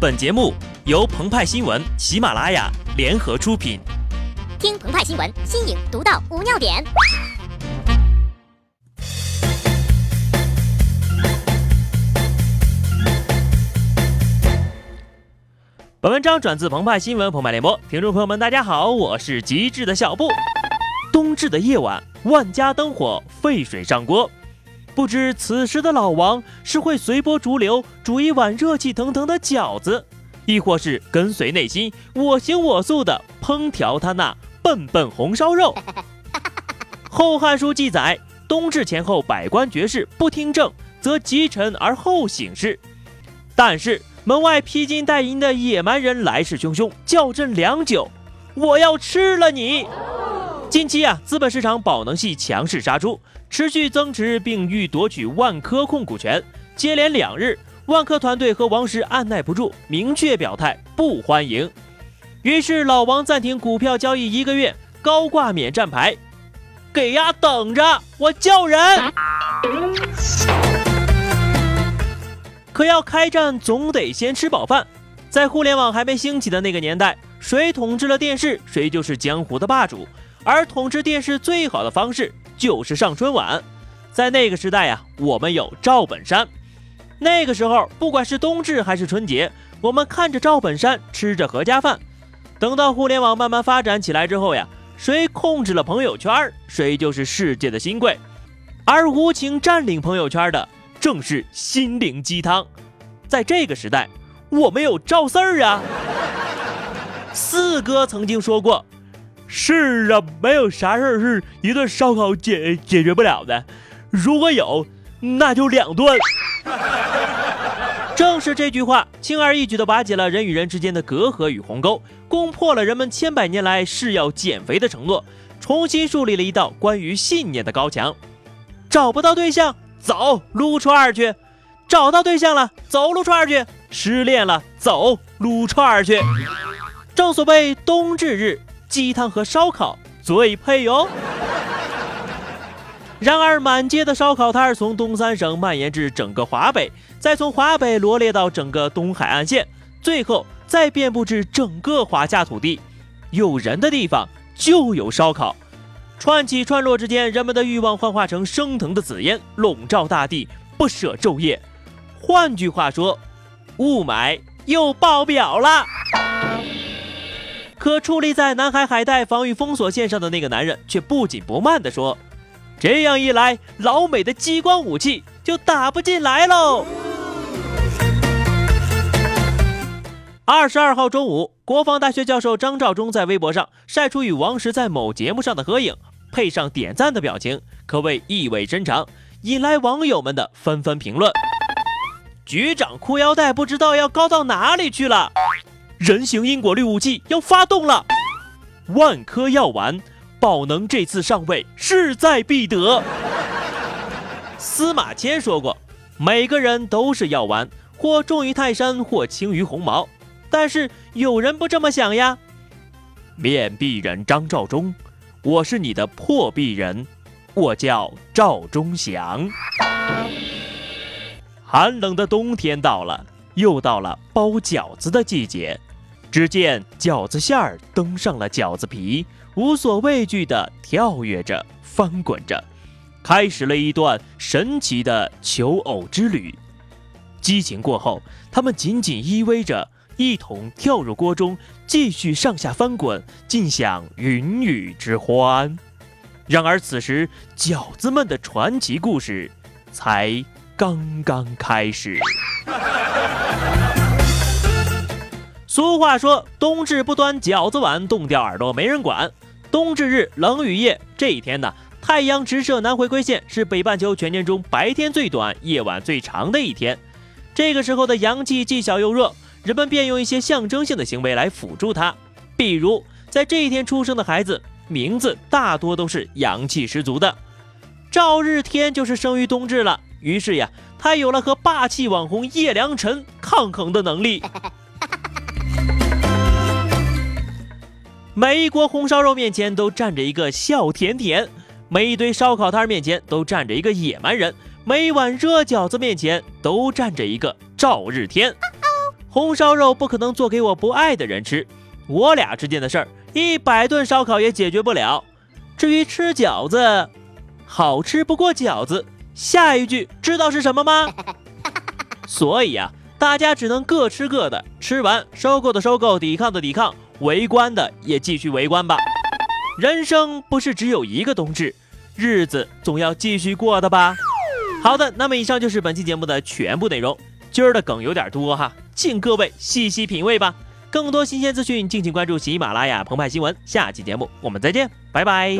本节目由澎湃新闻、喜马拉雅联合出品。听澎湃新闻，新颖独到，无尿点。本文章转自澎湃新闻澎湃联播，听众朋友们，大家好，我是极致的小布。冬至的夜晚，万家灯火，沸水上锅。不知此时的老王是会随波逐流煮一碗热气腾腾的饺子，亦或是跟随内心我行我素的烹调他那笨笨红烧肉？《后汉书》记载，冬至前后，百官绝士不听政，则积臣而后省事。但是。门外披金戴银的野蛮人来势汹汹，叫阵良久。我要吃了你！近期啊，资本市场宝能系强势杀出，持续增持，并欲夺取万科控股权。接连两日，万科团队和王石按耐不住，明确表态不欢迎。于是老王暂停股票交易一个月，高挂免战牌，给呀等着，我叫人。可要开战，总得先吃饱饭。在互联网还没兴起的那个年代，谁统治了电视，谁就是江湖的霸主。而统治电视最好的方式就是上春晚。在那个时代呀，我们有赵本山。那个时候，不管是冬至还是春节，我们看着赵本山吃着合家饭。等到互联网慢慢发展起来之后呀，谁控制了朋友圈，谁就是世界的新贵。而无情占领朋友圈的。正是心灵鸡汤，在这个时代，我们有赵四儿啊。四哥曾经说过：“是啊，没有啥事儿是一顿烧烤解解决不了的，如果有，那就两顿。”正是这句话，轻而易举地瓦解了人与人之间的隔阂与鸿沟，攻破了人们千百年来誓要减肥的承诺，重新树立了一道关于信念的高墙。找不到对象。走撸串儿去，找到对象了，走撸串儿去；失恋了，走撸串儿去。正所谓冬至日，鸡汤和烧烤最配哟。然而，满街的烧烤摊儿从东三省蔓延至整个华北，再从华北罗列到整个东海岸线，最后再遍布至整个华夏土地。有人的地方就有烧烤。串起串落之间，人们的欲望幻化成升腾的紫烟，笼罩大地，不舍昼夜。换句话说，雾霾又爆表了。可矗立在南海海带防御封锁线上的那个男人却不紧不慢地说：“这样一来，老美的激光武器就打不进来喽。”二十二号中午，国防大学教授张召忠在微博上晒出与王石在某节目上的合影。配上点赞的表情，可谓意味深长，引来网友们的纷纷评论。局长裤腰带不知道要高到哪里去了，人形因果律武器要发动了，万科药丸，宝能这次上位势在必得。司马迁说过，每个人都是药丸，或重于泰山，或轻于鸿毛。但是有人不这么想呀，面壁人张召忠。我是你的破壁人，我叫赵忠祥。寒冷的冬天到了，又到了包饺子的季节。只见饺子馅儿登上了饺子皮，无所畏惧地跳跃着、翻滚着，开始了一段神奇的求偶之旅。激情过后，他们紧紧依偎着。一同跳入锅中，继续上下翻滚，尽享云雨之欢。然而此时，饺子们的传奇故事才刚刚开始。俗话说：“冬至不端饺子碗，冻掉耳朵没人管。”冬至日冷雨夜，这一天呢，太阳直射南回归线，是北半球全年中白天最短、夜晚最长的一天。这个时候的阳气既小又弱。人们便用一些象征性的行为来辅助它，比如在这一天出生的孩子，名字大多都是阳气十足的。赵日天就是生于冬至了，于是呀，他有了和霸气网红叶良辰抗衡的能力。每一锅红烧肉面前都站着一个笑甜甜，每一堆烧烤摊面前都站着一个野蛮人，每一碗热饺子面前都站着一个赵日天。红烧肉不可能做给我不爱的人吃，我俩之间的事儿，一百顿烧烤也解决不了。至于吃饺子，好吃不过饺子。下一句知道是什么吗？所以啊，大家只能各吃各的，吃完收购的收购，抵抗的抵抗，围观的也继续围观吧。人生不是只有一个冬至，日子总要继续过的吧。好的，那么以上就是本期节目的全部内容。今儿的梗有点多哈，请各位细细品味吧。更多新鲜资讯，敬请关注喜马拉雅澎湃新闻。下期节目我们再见，拜拜。